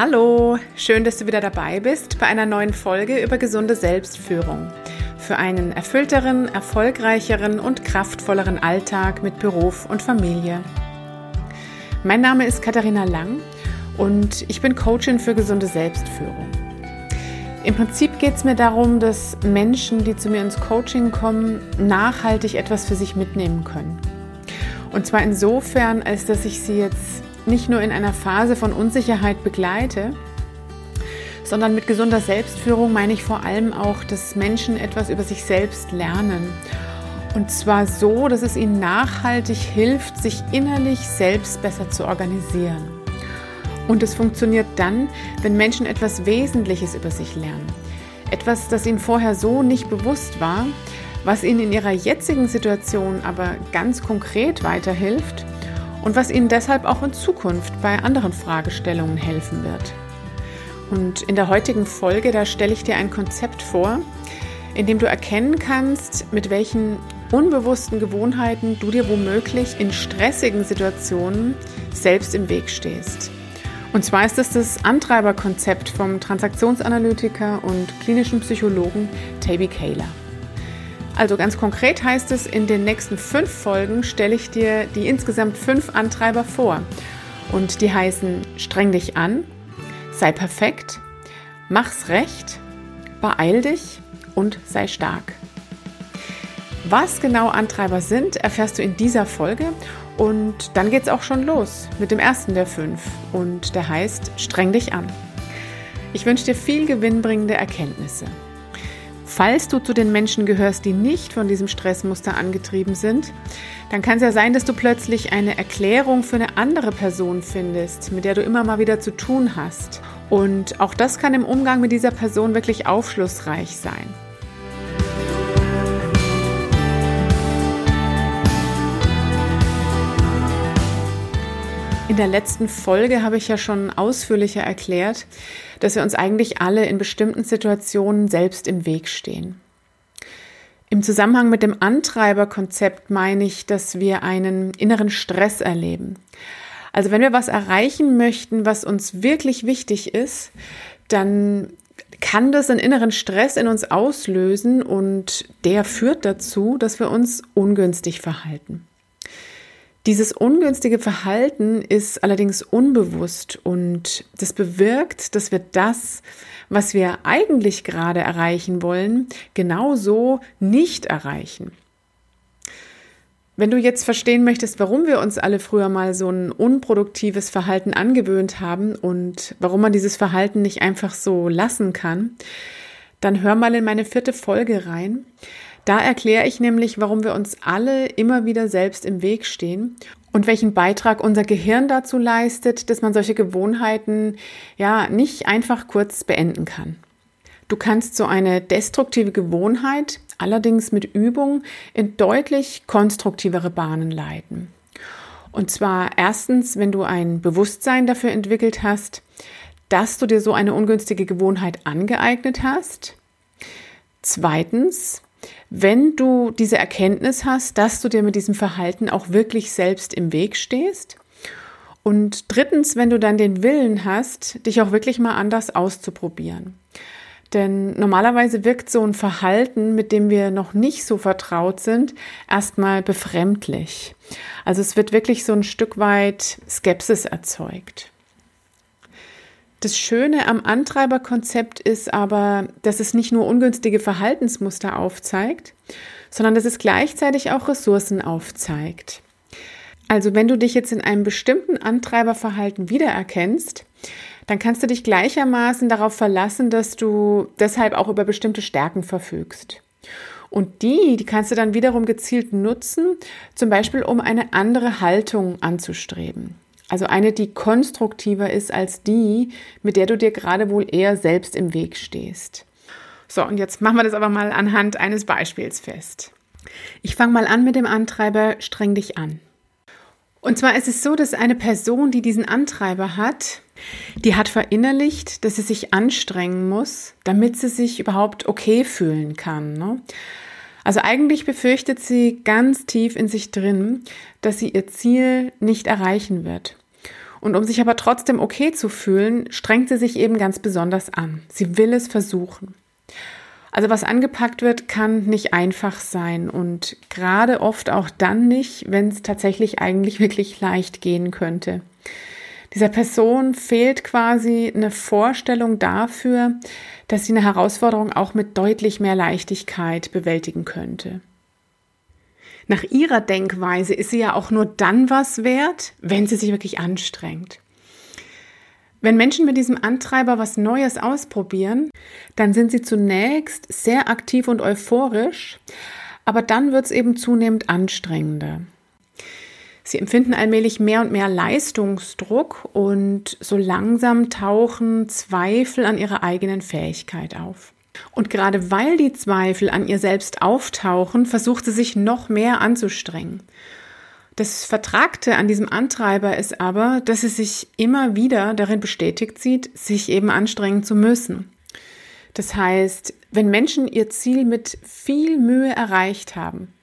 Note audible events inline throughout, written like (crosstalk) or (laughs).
Hallo, schön, dass du wieder dabei bist bei einer neuen Folge über gesunde Selbstführung. Für einen erfüllteren, erfolgreicheren und kraftvolleren Alltag mit Beruf und Familie. Mein Name ist Katharina Lang und ich bin Coachin für gesunde Selbstführung. Im Prinzip geht es mir darum, dass Menschen, die zu mir ins Coaching kommen, nachhaltig etwas für sich mitnehmen können. Und zwar insofern, als dass ich sie jetzt nicht nur in einer Phase von Unsicherheit begleite, sondern mit gesunder Selbstführung meine ich vor allem auch, dass Menschen etwas über sich selbst lernen. Und zwar so, dass es ihnen nachhaltig hilft, sich innerlich selbst besser zu organisieren. Und es funktioniert dann, wenn Menschen etwas Wesentliches über sich lernen. Etwas, das ihnen vorher so nicht bewusst war, was ihnen in ihrer jetzigen Situation aber ganz konkret weiterhilft und was Ihnen deshalb auch in Zukunft bei anderen Fragestellungen helfen wird. Und in der heutigen Folge, da stelle ich dir ein Konzept vor, in dem du erkennen kannst, mit welchen unbewussten Gewohnheiten du dir womöglich in stressigen Situationen selbst im Weg stehst. Und zwar ist es das Antreiberkonzept vom Transaktionsanalytiker und klinischen Psychologen Taby Kaler. Also ganz konkret heißt es, in den nächsten fünf Folgen stelle ich dir die insgesamt fünf Antreiber vor. Und die heißen Streng dich an, sei perfekt, mach's recht, beeil dich und sei stark. Was genau Antreiber sind, erfährst du in dieser Folge und dann geht's auch schon los mit dem ersten der fünf und der heißt Streng dich an. Ich wünsche dir viel gewinnbringende Erkenntnisse. Falls du zu den Menschen gehörst, die nicht von diesem Stressmuster angetrieben sind, dann kann es ja sein, dass du plötzlich eine Erklärung für eine andere Person findest, mit der du immer mal wieder zu tun hast. Und auch das kann im Umgang mit dieser Person wirklich aufschlussreich sein. In der letzten Folge habe ich ja schon ausführlicher erklärt, dass wir uns eigentlich alle in bestimmten Situationen selbst im Weg stehen. Im Zusammenhang mit dem Antreiberkonzept meine ich, dass wir einen inneren Stress erleben. Also wenn wir was erreichen möchten, was uns wirklich wichtig ist, dann kann das einen inneren Stress in uns auslösen und der führt dazu, dass wir uns ungünstig verhalten. Dieses ungünstige Verhalten ist allerdings unbewusst und das bewirkt, dass wir das, was wir eigentlich gerade erreichen wollen, genauso nicht erreichen. Wenn du jetzt verstehen möchtest, warum wir uns alle früher mal so ein unproduktives Verhalten angewöhnt haben und warum man dieses Verhalten nicht einfach so lassen kann, dann hör mal in meine vierte Folge rein. Da erkläre ich nämlich, warum wir uns alle immer wieder selbst im Weg stehen und welchen Beitrag unser Gehirn dazu leistet, dass man solche Gewohnheiten ja nicht einfach kurz beenden kann. Du kannst so eine destruktive Gewohnheit allerdings mit Übung in deutlich konstruktivere Bahnen leiten. Und zwar erstens, wenn du ein Bewusstsein dafür entwickelt hast, dass du dir so eine ungünstige Gewohnheit angeeignet hast. Zweitens, wenn du diese Erkenntnis hast, dass du dir mit diesem Verhalten auch wirklich selbst im Weg stehst. Und drittens, wenn du dann den Willen hast, dich auch wirklich mal anders auszuprobieren. Denn normalerweise wirkt so ein Verhalten, mit dem wir noch nicht so vertraut sind, erstmal befremdlich. Also es wird wirklich so ein Stück weit Skepsis erzeugt. Das Schöne am Antreiberkonzept ist aber, dass es nicht nur ungünstige Verhaltensmuster aufzeigt, sondern dass es gleichzeitig auch Ressourcen aufzeigt. Also wenn du dich jetzt in einem bestimmten Antreiberverhalten wiedererkennst, dann kannst du dich gleichermaßen darauf verlassen, dass du deshalb auch über bestimmte Stärken verfügst. Und die, die kannst du dann wiederum gezielt nutzen, zum Beispiel um eine andere Haltung anzustreben. Also eine, die konstruktiver ist als die, mit der du dir gerade wohl eher selbst im Weg stehst. So, und jetzt machen wir das aber mal anhand eines Beispiels fest. Ich fange mal an mit dem Antreiber Streng dich an. Und zwar ist es so, dass eine Person, die diesen Antreiber hat, die hat verinnerlicht, dass sie sich anstrengen muss, damit sie sich überhaupt okay fühlen kann. Ne? Also eigentlich befürchtet sie ganz tief in sich drin, dass sie ihr Ziel nicht erreichen wird. Und um sich aber trotzdem okay zu fühlen, strengt sie sich eben ganz besonders an. Sie will es versuchen. Also was angepackt wird, kann nicht einfach sein und gerade oft auch dann nicht, wenn es tatsächlich eigentlich wirklich leicht gehen könnte. Dieser Person fehlt quasi eine Vorstellung dafür, dass sie eine Herausforderung auch mit deutlich mehr Leichtigkeit bewältigen könnte. Nach ihrer Denkweise ist sie ja auch nur dann was wert, wenn sie sich wirklich anstrengt. Wenn Menschen mit diesem Antreiber was Neues ausprobieren, dann sind sie zunächst sehr aktiv und euphorisch, aber dann wird es eben zunehmend anstrengender. Sie empfinden allmählich mehr und mehr Leistungsdruck und so langsam tauchen Zweifel an ihrer eigenen Fähigkeit auf. Und gerade weil die Zweifel an ihr selbst auftauchen, versucht sie sich noch mehr anzustrengen. Das Vertragte an diesem Antreiber ist aber, dass sie sich immer wieder darin bestätigt sieht, sich eben anstrengen zu müssen. Das heißt, wenn Menschen ihr Ziel mit viel Mühe erreicht haben,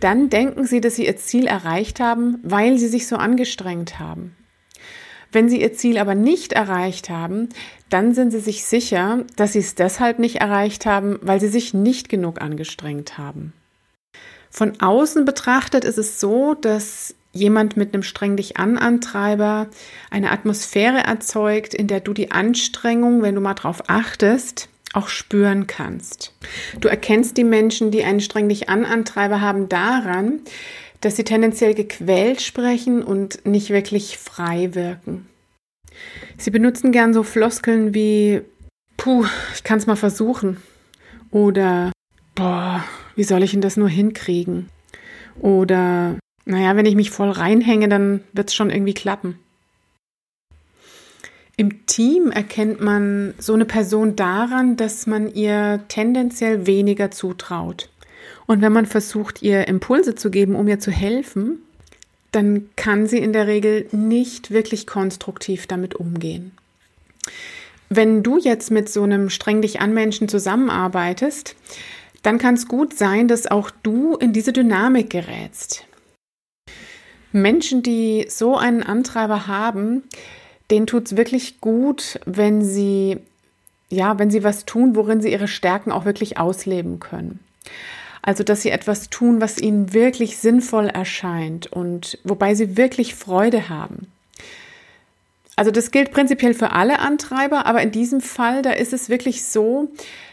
dann denken sie, dass sie ihr Ziel erreicht haben, weil sie sich so angestrengt haben. Wenn sie ihr Ziel aber nicht erreicht haben, dann sind sie sich sicher, dass sie es deshalb nicht erreicht haben, weil sie sich nicht genug angestrengt haben. Von außen betrachtet ist es so, dass jemand mit einem streng dich an Antreiber eine Atmosphäre erzeugt, in der du die Anstrengung, wenn du mal drauf achtest, auch spüren kannst. Du erkennst die Menschen, die einen streng dich an Antreiber haben, daran, dass sie tendenziell gequält sprechen und nicht wirklich frei wirken. Sie benutzen gern so Floskeln wie Puh, ich kann es mal versuchen oder Boah, wie soll ich denn das nur hinkriegen? Oder, naja, wenn ich mich voll reinhänge, dann wird es schon irgendwie klappen. Im Team erkennt man so eine Person daran, dass man ihr tendenziell weniger zutraut. Und wenn man versucht, ihr Impulse zu geben, um ihr zu helfen, dann kann sie in der Regel nicht wirklich konstruktiv damit umgehen. Wenn du jetzt mit so einem streng dich an Menschen zusammenarbeitest, dann kann es gut sein, dass auch du in diese Dynamik gerätst. Menschen, die so einen Antreiber haben, denen tut es wirklich gut, wenn sie, ja, wenn sie was tun, worin sie ihre Stärken auch wirklich ausleben können. Also, dass sie etwas tun, was ihnen wirklich sinnvoll erscheint und wobei sie wirklich Freude haben. Also, das gilt prinzipiell für alle Antreiber, aber in diesem Fall, da ist es wirklich so,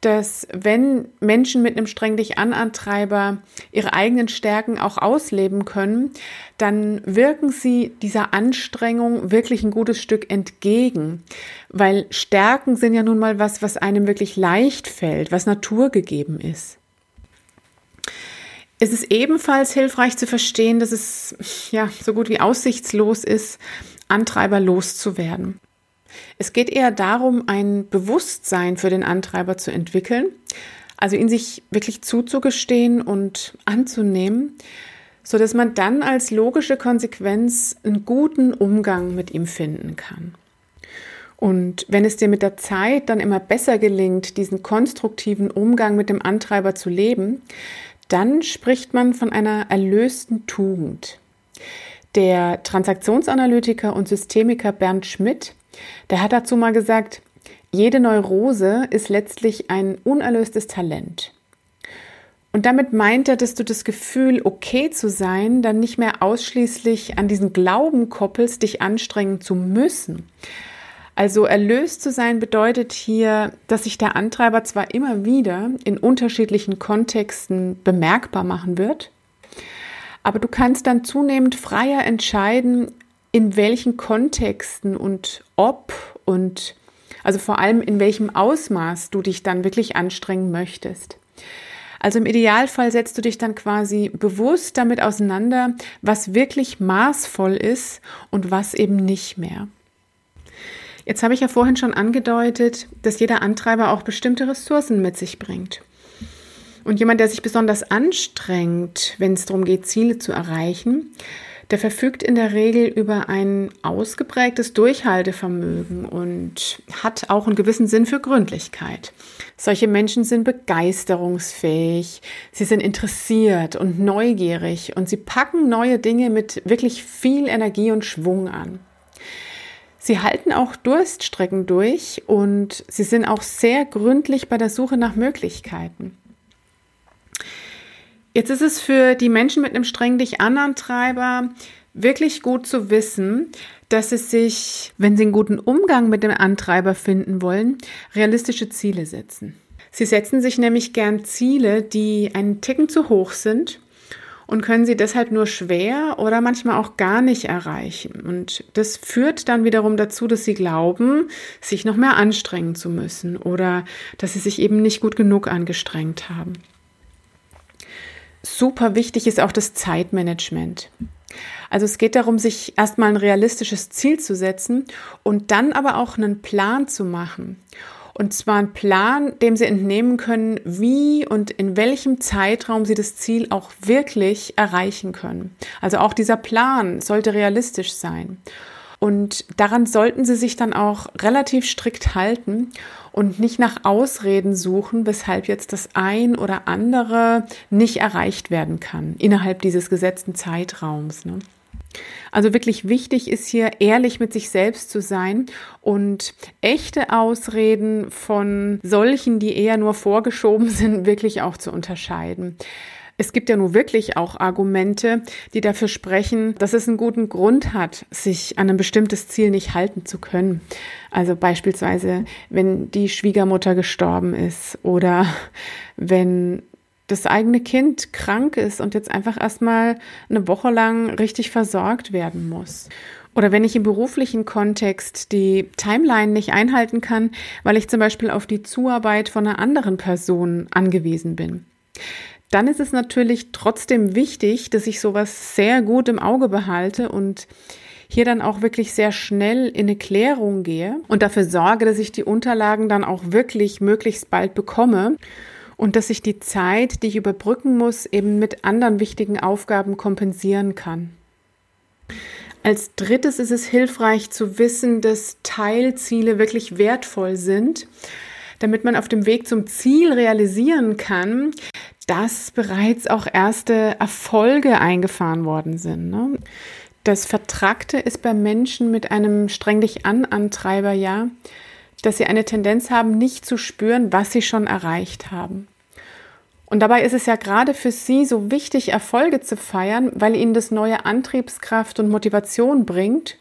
dass wenn Menschen mit einem streng dich an Antreiber ihre eigenen Stärken auch ausleben können, dann wirken sie dieser Anstrengung wirklich ein gutes Stück entgegen, weil Stärken sind ja nun mal was, was einem wirklich leicht fällt, was naturgegeben ist. Es ist ebenfalls hilfreich zu verstehen, dass es ja so gut wie aussichtslos ist, Antreiber loszuwerden. Es geht eher darum, ein Bewusstsein für den Antreiber zu entwickeln, also ihn sich wirklich zuzugestehen und anzunehmen, so dass man dann als logische Konsequenz einen guten Umgang mit ihm finden kann. Und wenn es dir mit der Zeit dann immer besser gelingt, diesen konstruktiven Umgang mit dem Antreiber zu leben, dann spricht man von einer erlösten Tugend. Der Transaktionsanalytiker und Systemiker Bernd Schmidt der hat dazu mal gesagt, jede Neurose ist letztlich ein unerlöstes Talent. Und damit meint er, dass du das Gefühl, okay zu sein, dann nicht mehr ausschließlich an diesen Glauben koppelst, dich anstrengen zu müssen. Also erlöst zu sein bedeutet hier, dass sich der Antreiber zwar immer wieder in unterschiedlichen Kontexten bemerkbar machen wird, aber du kannst dann zunehmend freier entscheiden, in welchen Kontexten und ob und also vor allem in welchem Ausmaß du dich dann wirklich anstrengen möchtest. Also im Idealfall setzt du dich dann quasi bewusst damit auseinander, was wirklich maßvoll ist und was eben nicht mehr. Jetzt habe ich ja vorhin schon angedeutet, dass jeder Antreiber auch bestimmte Ressourcen mit sich bringt. Und jemand, der sich besonders anstrengt, wenn es darum geht, Ziele zu erreichen, der verfügt in der Regel über ein ausgeprägtes Durchhaltevermögen und hat auch einen gewissen Sinn für Gründlichkeit. Solche Menschen sind begeisterungsfähig, sie sind interessiert und neugierig und sie packen neue Dinge mit wirklich viel Energie und Schwung an. Sie halten auch Durststrecken durch und sie sind auch sehr gründlich bei der Suche nach Möglichkeiten. Jetzt ist es für die Menschen mit einem streng dich an Antreiber wirklich gut zu wissen, dass sie sich, wenn sie einen guten Umgang mit dem Antreiber finden wollen, realistische Ziele setzen. Sie setzen sich nämlich gern Ziele, die einen Ticken zu hoch sind und können sie deshalb nur schwer oder manchmal auch gar nicht erreichen. Und das führt dann wiederum dazu, dass sie glauben, sich noch mehr anstrengen zu müssen oder dass sie sich eben nicht gut genug angestrengt haben. Super wichtig ist auch das Zeitmanagement. Also es geht darum, sich erstmal ein realistisches Ziel zu setzen und dann aber auch einen Plan zu machen. Und zwar ein Plan, dem Sie entnehmen können, wie und in welchem Zeitraum Sie das Ziel auch wirklich erreichen können. Also auch dieser Plan sollte realistisch sein. Und daran sollten Sie sich dann auch relativ strikt halten und nicht nach Ausreden suchen, weshalb jetzt das ein oder andere nicht erreicht werden kann innerhalb dieses gesetzten Zeitraums. Ne? Also wirklich wichtig ist hier, ehrlich mit sich selbst zu sein und echte Ausreden von solchen, die eher nur vorgeschoben (laughs) sind, wirklich auch zu unterscheiden. Es gibt ja nun wirklich auch Argumente, die dafür sprechen, dass es einen guten Grund hat, sich an ein bestimmtes Ziel nicht halten zu können. Also beispielsweise, wenn die Schwiegermutter gestorben ist oder (laughs) wenn das eigene Kind krank ist und jetzt einfach erstmal eine Woche lang richtig versorgt werden muss. Oder wenn ich im beruflichen Kontext die Timeline nicht einhalten kann, weil ich zum Beispiel auf die Zuarbeit von einer anderen Person angewiesen bin. Dann ist es natürlich trotzdem wichtig, dass ich sowas sehr gut im Auge behalte und hier dann auch wirklich sehr schnell in eine Klärung gehe und dafür sorge, dass ich die Unterlagen dann auch wirklich möglichst bald bekomme und dass ich die Zeit, die ich überbrücken muss, eben mit anderen wichtigen Aufgaben kompensieren kann. Als drittes ist es hilfreich zu wissen, dass Teilziele wirklich wertvoll sind, damit man auf dem Weg zum Ziel realisieren kann, dass bereits auch erste Erfolge eingefahren worden sind. Ne? Das Vertrackte ist bei Menschen mit einem streng dich an Antreiber ja, dass sie eine Tendenz haben, nicht zu spüren, was sie schon erreicht haben. Und dabei ist es ja gerade für sie so wichtig, Erfolge zu feiern, weil ihnen das neue Antriebskraft und Motivation bringt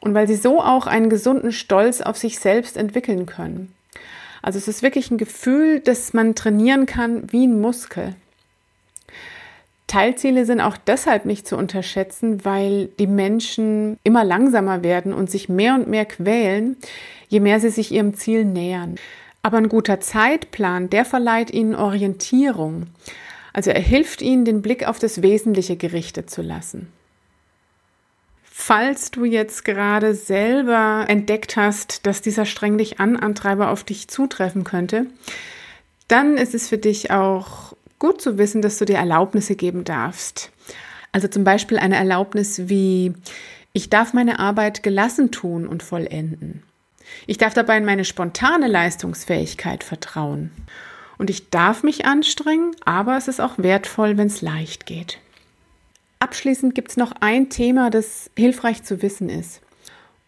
und weil sie so auch einen gesunden Stolz auf sich selbst entwickeln können. Also es ist wirklich ein Gefühl, das man trainieren kann wie ein Muskel. Teilziele sind auch deshalb nicht zu unterschätzen, weil die Menschen immer langsamer werden und sich mehr und mehr quälen, je mehr sie sich ihrem Ziel nähern. Aber ein guter Zeitplan, der verleiht ihnen Orientierung. Also er hilft ihnen, den Blick auf das Wesentliche gerichtet zu lassen. Falls du jetzt gerade selber entdeckt hast, dass dieser streng dich an Antreiber auf dich zutreffen könnte, dann ist es für dich auch gut zu wissen, dass du dir Erlaubnisse geben darfst. Also zum Beispiel eine Erlaubnis wie, ich darf meine Arbeit gelassen tun und vollenden. Ich darf dabei in meine spontane Leistungsfähigkeit vertrauen. Und ich darf mich anstrengen, aber es ist auch wertvoll, wenn es leicht geht. Abschließend gibt es noch ein Thema, das hilfreich zu wissen ist.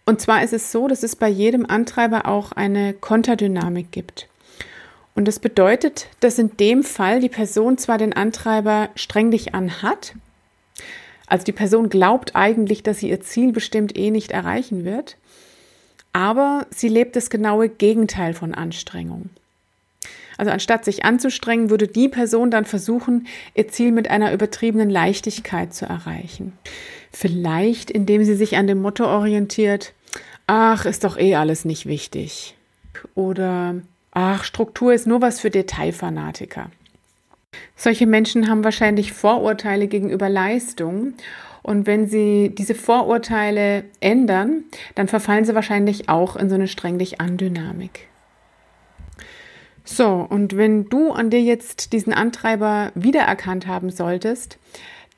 Und zwar ist es so, dass es bei jedem Antreiber auch eine Konterdynamik gibt. Und das bedeutet, dass in dem Fall die Person zwar den Antreiber streng dich an hat, also die Person glaubt eigentlich, dass sie ihr Ziel bestimmt eh nicht erreichen wird, aber sie lebt das genaue Gegenteil von Anstrengung. Also anstatt sich anzustrengen, würde die Person dann versuchen, ihr Ziel mit einer übertriebenen Leichtigkeit zu erreichen. Vielleicht indem sie sich an dem Motto orientiert, ach, ist doch eh alles nicht wichtig. Oder ach, Struktur ist nur was für Detailfanatiker. Solche Menschen haben wahrscheinlich Vorurteile gegenüber Leistung und wenn sie diese Vorurteile ändern, dann verfallen sie wahrscheinlich auch in so eine streng dich an Dynamik. So, und wenn du an dir jetzt diesen Antreiber wiedererkannt haben solltest,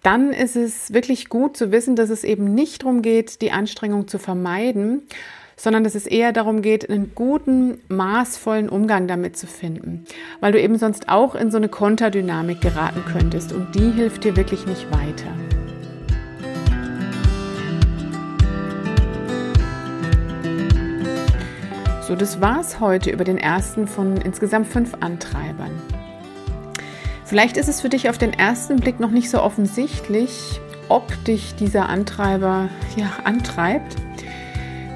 dann ist es wirklich gut zu wissen, dass es eben nicht darum geht, die Anstrengung zu vermeiden, sondern dass es eher darum geht, einen guten, maßvollen Umgang damit zu finden, weil du eben sonst auch in so eine Konterdynamik geraten könntest und die hilft dir wirklich nicht weiter. So, das war's heute über den ersten von insgesamt fünf Antreibern. Vielleicht ist es für dich auf den ersten Blick noch nicht so offensichtlich, ob dich dieser Antreiber ja, antreibt.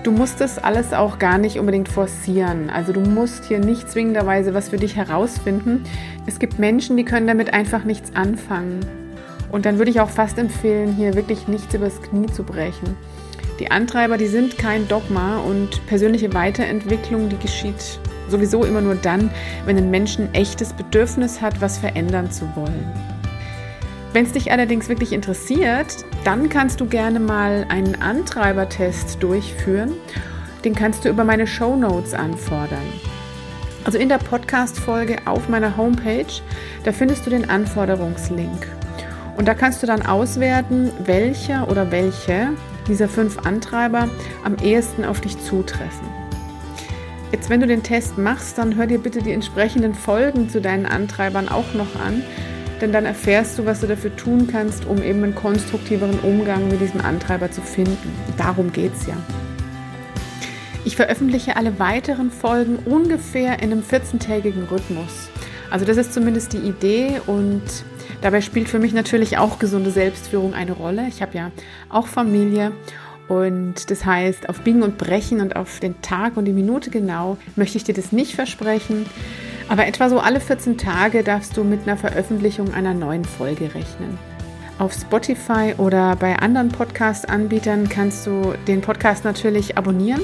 Du musst das alles auch gar nicht unbedingt forcieren. Also du musst hier nicht zwingenderweise was für dich herausfinden. Es gibt Menschen, die können damit einfach nichts anfangen. Und dann würde ich auch fast empfehlen, hier wirklich nichts übers Knie zu brechen. Die Antreiber, die sind kein Dogma und persönliche Weiterentwicklung, die geschieht sowieso immer nur dann, wenn ein Mensch ein echtes Bedürfnis hat, was verändern zu wollen. Wenn es dich allerdings wirklich interessiert, dann kannst du gerne mal einen Antreibertest durchführen. Den kannst du über meine Show Notes anfordern. Also in der Podcast-Folge auf meiner Homepage, da findest du den Anforderungslink. Und da kannst du dann auswerten, welcher oder welche dieser fünf Antreiber am ehesten auf dich zutreffen. Jetzt, wenn du den Test machst, dann hör dir bitte die entsprechenden Folgen zu deinen Antreibern auch noch an denn dann erfährst du, was du dafür tun kannst, um eben einen konstruktiveren Umgang mit diesem Antreiber zu finden. Darum geht es ja. Ich veröffentliche alle weiteren Folgen ungefähr in einem 14-tägigen Rhythmus. Also das ist zumindest die Idee und dabei spielt für mich natürlich auch gesunde Selbstführung eine Rolle. Ich habe ja auch Familie und das heißt, auf Biegen und Brechen und auf den Tag und die Minute genau möchte ich dir das nicht versprechen. Aber etwa so alle 14 Tage darfst du mit einer Veröffentlichung einer neuen Folge rechnen. Auf Spotify oder bei anderen Podcast-Anbietern kannst du den Podcast natürlich abonnieren.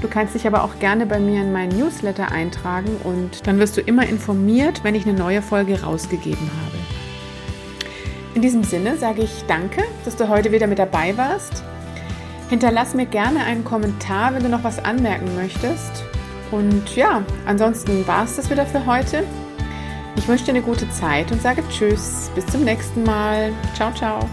Du kannst dich aber auch gerne bei mir in meinen Newsletter eintragen und dann wirst du immer informiert, wenn ich eine neue Folge rausgegeben habe. In diesem Sinne sage ich danke, dass du heute wieder mit dabei warst. Hinterlass mir gerne einen Kommentar, wenn du noch was anmerken möchtest. Und ja, ansonsten war es das wieder für heute. Ich wünsche dir eine gute Zeit und sage Tschüss. Bis zum nächsten Mal. Ciao, ciao.